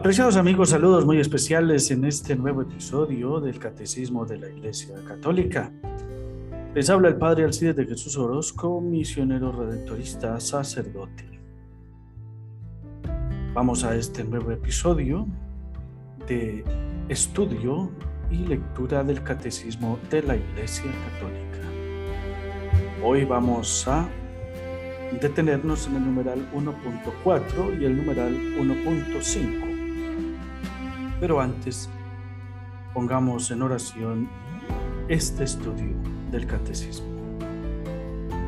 Apreciados amigos, saludos muy especiales en este nuevo episodio del Catecismo de la Iglesia Católica. Les habla el Padre Alcides de Jesús Orozco, misionero redentorista, sacerdote. Vamos a este nuevo episodio de estudio y lectura del Catecismo de la Iglesia Católica. Hoy vamos a detenernos en el numeral 1.4 y el numeral 1.5 pero antes, pongamos en oración este estudio del catecismo.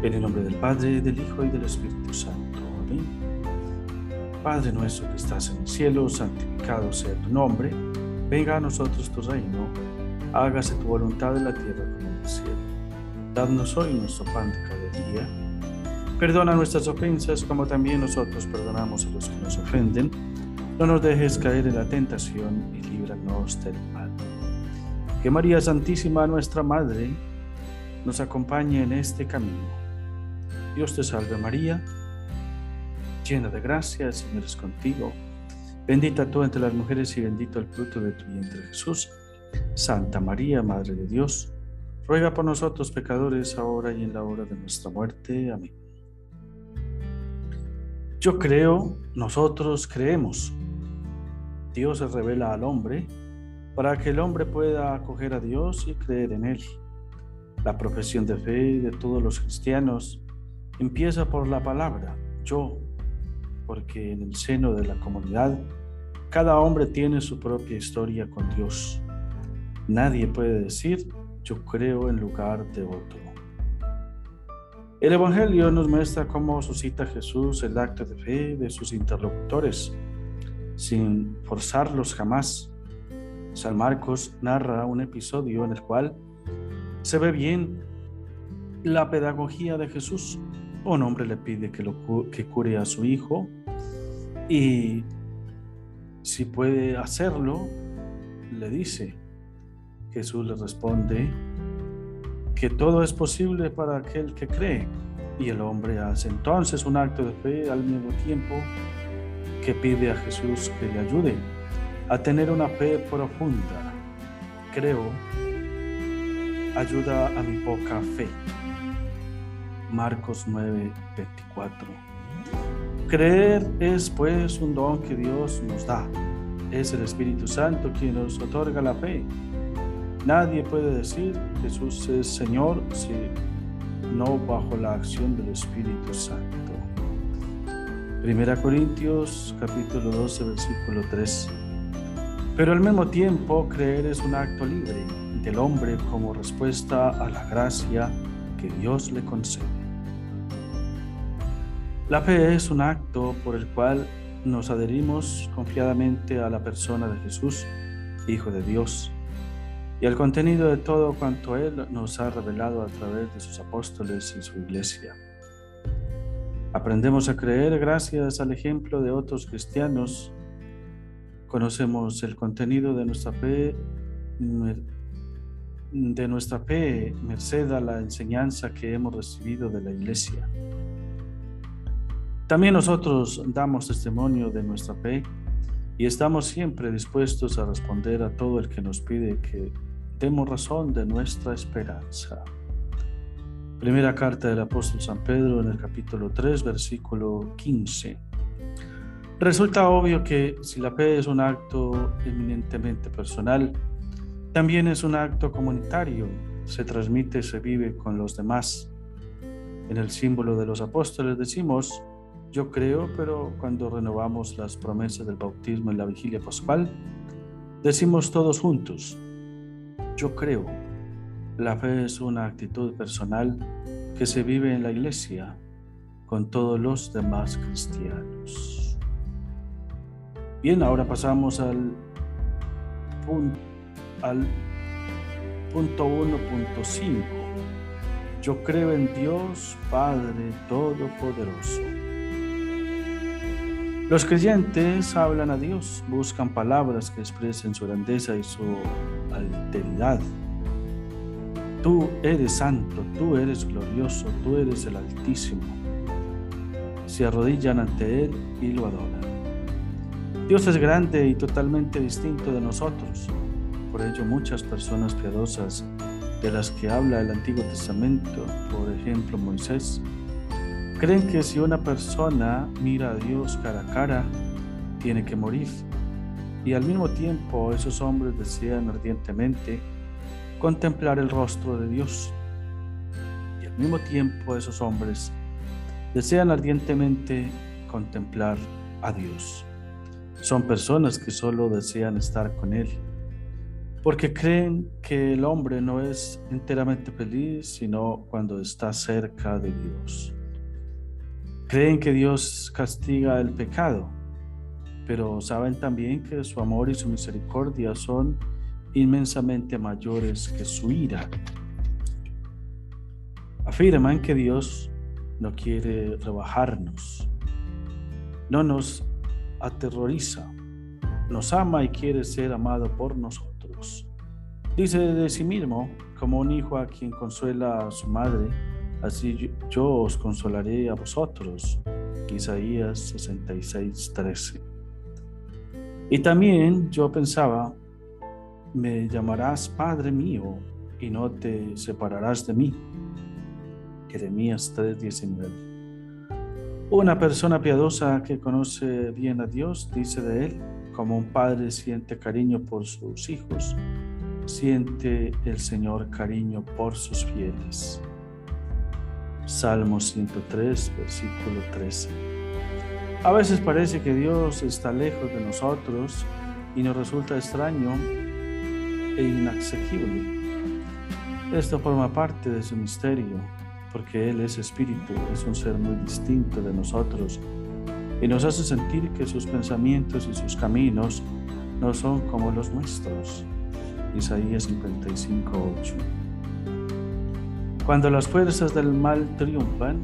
En el nombre del Padre, del Hijo y del Espíritu Santo. Amén. Padre nuestro que estás en el cielo, santificado sea tu nombre. Venga a nosotros tu reino. Hágase tu voluntad en la tierra como en el cielo. Danos hoy nuestro pan de cada día. Perdona nuestras ofensas como también nosotros perdonamos a los que nos ofenden no nos dejes caer en la tentación y líbranos del mal. Que María Santísima, nuestra Madre, nos acompañe en este camino. Dios te salve María, llena de gracia, el Señor es contigo. Bendita tú entre las mujeres y bendito el fruto de tu vientre Jesús. Santa María, Madre de Dios, ruega por nosotros pecadores ahora y en la hora de nuestra muerte. Amén. Yo creo, nosotros creemos Dios se revela al hombre para que el hombre pueda acoger a Dios y creer en Él. La profesión de fe de todos los cristianos empieza por la palabra yo, porque en el seno de la comunidad cada hombre tiene su propia historia con Dios. Nadie puede decir yo creo en lugar de otro. El Evangelio nos muestra cómo suscita Jesús el acto de fe de sus interlocutores sin forzarlos jamás. San Marcos narra un episodio en el cual se ve bien la pedagogía de Jesús. Un hombre le pide que, que cure a su hijo y si puede hacerlo, le dice. Jesús le responde que todo es posible para aquel que cree. Y el hombre hace entonces un acto de fe al mismo tiempo que pide a Jesús que le ayude a tener una fe profunda. Creo, ayuda a mi poca fe. Marcos 9, 24. Creer es pues un don que Dios nos da. Es el Espíritu Santo quien nos otorga la fe. Nadie puede decir Jesús es Señor si no bajo la acción del Espíritu Santo. Primera Corintios capítulo 12 versículo 3. Pero al mismo tiempo creer es un acto libre del hombre como respuesta a la gracia que Dios le concede. La fe es un acto por el cual nos adherimos confiadamente a la persona de Jesús, Hijo de Dios, y al contenido de todo cuanto Él nos ha revelado a través de sus apóstoles y su iglesia. Aprendemos a creer gracias al ejemplo de otros cristianos. Conocemos el contenido de nuestra fe, de nuestra fe, merced a la enseñanza que hemos recibido de la Iglesia. También nosotros damos testimonio de nuestra fe y estamos siempre dispuestos a responder a todo el que nos pide que demos razón de nuestra esperanza. Primera carta del apóstol San Pedro en el capítulo 3, versículo 15. Resulta obvio que si la fe es un acto eminentemente personal, también es un acto comunitario, se transmite, se vive con los demás. En el símbolo de los apóstoles decimos, yo creo, pero cuando renovamos las promesas del bautismo en la vigilia pascual, decimos todos juntos, yo creo. La fe es una actitud personal que se vive en la iglesia con todos los demás cristianos. Bien, ahora pasamos al punto, al punto 1.5. Yo creo en Dios Padre Todopoderoso. Los creyentes hablan a Dios, buscan palabras que expresen su grandeza y su alteridad Tú eres santo, tú eres glorioso, tú eres el Altísimo. Se arrodillan ante Él y lo adoran. Dios es grande y totalmente distinto de nosotros. Por ello muchas personas piadosas de las que habla el Antiguo Testamento, por ejemplo Moisés, creen que si una persona mira a Dios cara a cara, tiene que morir. Y al mismo tiempo esos hombres desean ardientemente contemplar el rostro de Dios. Y al mismo tiempo esos hombres desean ardientemente contemplar a Dios. Son personas que solo desean estar con Él, porque creen que el hombre no es enteramente feliz sino cuando está cerca de Dios. Creen que Dios castiga el pecado, pero saben también que su amor y su misericordia son inmensamente mayores que su ira. Afirman que Dios no quiere rebajarnos, no nos aterroriza, nos ama y quiere ser amado por nosotros. Dice de sí mismo, como un hijo a quien consuela a su madre, así yo, os consolaré a vosotros. Isaías 66, 13. Y también yo pensaba, me llamarás Padre mío y no te separarás de mí. Jeremías 3:19. Una persona piadosa que conoce bien a Dios dice de él, como un padre siente cariño por sus hijos, siente el Señor cariño por sus fieles. Salmo 103, versículo 13. A veces parece que Dios está lejos de nosotros y nos resulta extraño e inaccesible. Esto forma parte de su misterio porque Él es espíritu, es un ser muy distinto de nosotros y nos hace sentir que sus pensamientos y sus caminos no son como los nuestros. Isaías 55, 8. Cuando las fuerzas del mal triunfan,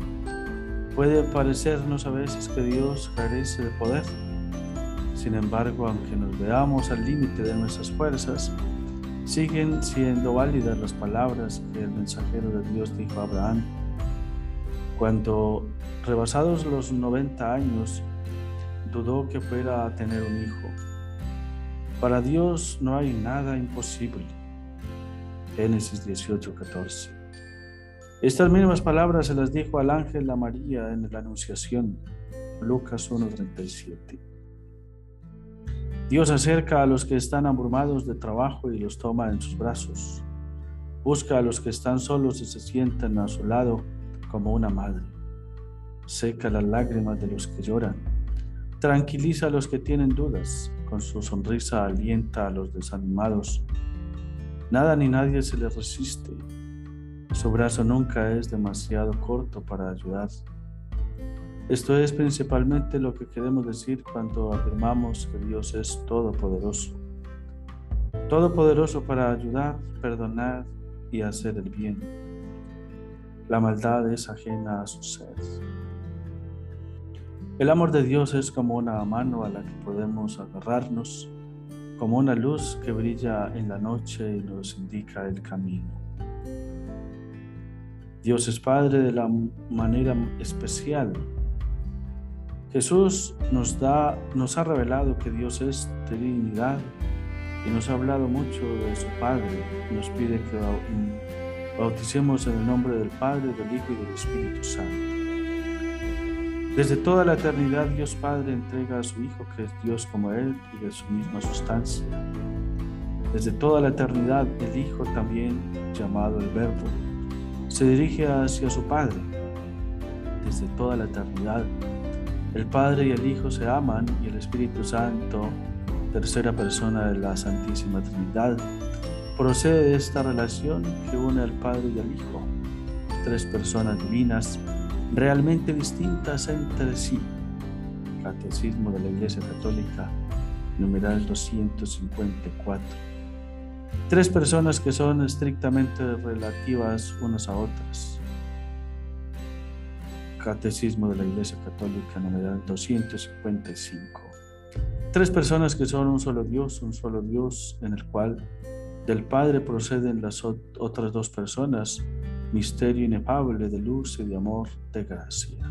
puede parecernos a veces que Dios carece de poder. Sin embargo, aunque nos veamos al límite de nuestras fuerzas, siguen siendo válidas las palabras que el mensajero de Dios dijo a Abraham cuando, rebasados los 90 años, dudó que fuera a tener un hijo. Para Dios no hay nada imposible. Génesis 18, 14. Estas mismas palabras se las dijo al ángel a María en la Anunciación, Lucas 1:37. Dios acerca a los que están abrumados de trabajo y los toma en sus brazos. Busca a los que están solos y se sientan a su lado como una madre. Seca las lágrimas de los que lloran. Tranquiliza a los que tienen dudas. Con su sonrisa alienta a los desanimados. Nada ni nadie se le resiste. Su brazo nunca es demasiado corto para ayudar. Esto es principalmente lo que queremos decir cuando afirmamos que Dios es todopoderoso. Todopoderoso para ayudar, perdonar y hacer el bien. La maldad es ajena a su ser. El amor de Dios es como una mano a la que podemos agarrarnos, como una luz que brilla en la noche y nos indica el camino. Dios es Padre de la manera especial. Jesús nos, da, nos ha revelado que Dios es Trinidad y nos ha hablado mucho de su Padre. Nos pide que Bauticemos en el nombre del Padre, del Hijo y del Espíritu Santo. Desde toda la eternidad Dios Padre entrega a su Hijo, que es Dios como Él y de su misma sustancia. Desde toda la eternidad el Hijo también, llamado el Verbo, se dirige hacia su Padre. Desde toda la eternidad el Padre y el Hijo se aman y el Espíritu Santo, tercera persona de la Santísima Trinidad, procede de esta relación que une al Padre y al Hijo, tres personas divinas realmente distintas entre sí. Catecismo de la Iglesia Católica, numeral 254. Tres personas que son estrictamente relativas unas a otras. Catecismo de la Iglesia Católica, numeral 255. Tres personas que son un solo Dios, un solo Dios en el cual del Padre proceden las otras dos personas, misterio inefable de luz y de amor, de gracia.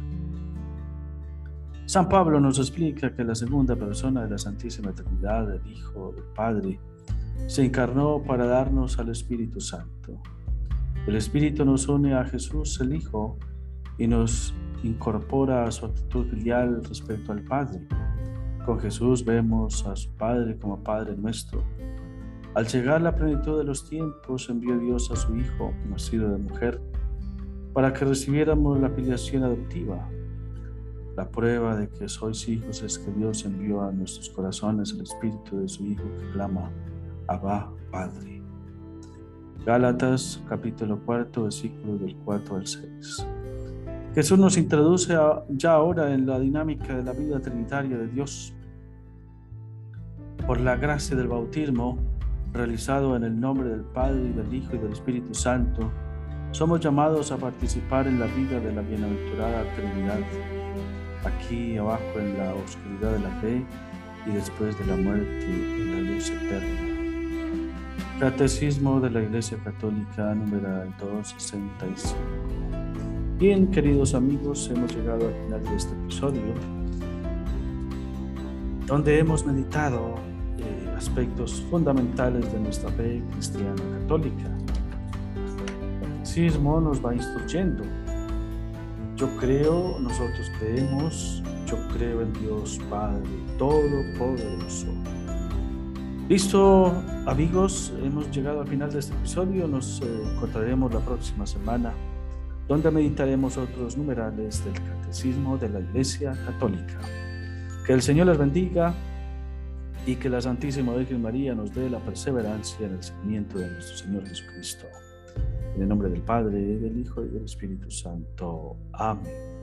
San Pablo nos explica que la segunda persona de la Santísima Trinidad, el Hijo del Padre, se encarnó para darnos al Espíritu Santo. El Espíritu nos une a Jesús el Hijo y nos incorpora a su actitud filial respecto al Padre. Con Jesús vemos a su Padre como Padre nuestro. Al llegar la plenitud de los tiempos, envió Dios a su Hijo, nacido de mujer, para que recibiéramos la filiación adoptiva la prueba de que sois hijos es que Dios envió a nuestros corazones el Espíritu de su Hijo que clama, Abba, Padre. Gálatas capítulo 4, versículos del 4 al 6. Jesús nos introduce ya ahora en la dinámica de la vida trinitaria de Dios. Por la gracia del bautismo, realizado en el nombre del Padre y del Hijo y del Espíritu Santo, somos llamados a participar en la vida de la bienaventurada Trinidad aquí abajo en la oscuridad de la fe y después de la muerte en la luz eterna. Catecismo de la Iglesia Católica número 265. Bien, queridos amigos, hemos llegado al final de este episodio donde hemos meditado eh, aspectos fundamentales de nuestra fe cristiana católica. El catecismo nos va instruyendo yo creo, nosotros creemos, yo creo en Dios Padre Todopoderoso. Listo, amigos, hemos llegado al final de este episodio. Nos eh, encontraremos la próxima semana, donde meditaremos otros numerales del Catecismo de la Iglesia Católica. Que el Señor les bendiga y que la Santísima Virgen María nos dé la perseverancia en el seguimiento de nuestro Señor Jesucristo. En el nombre del Padre, del Hijo y del Espíritu Santo. Amén.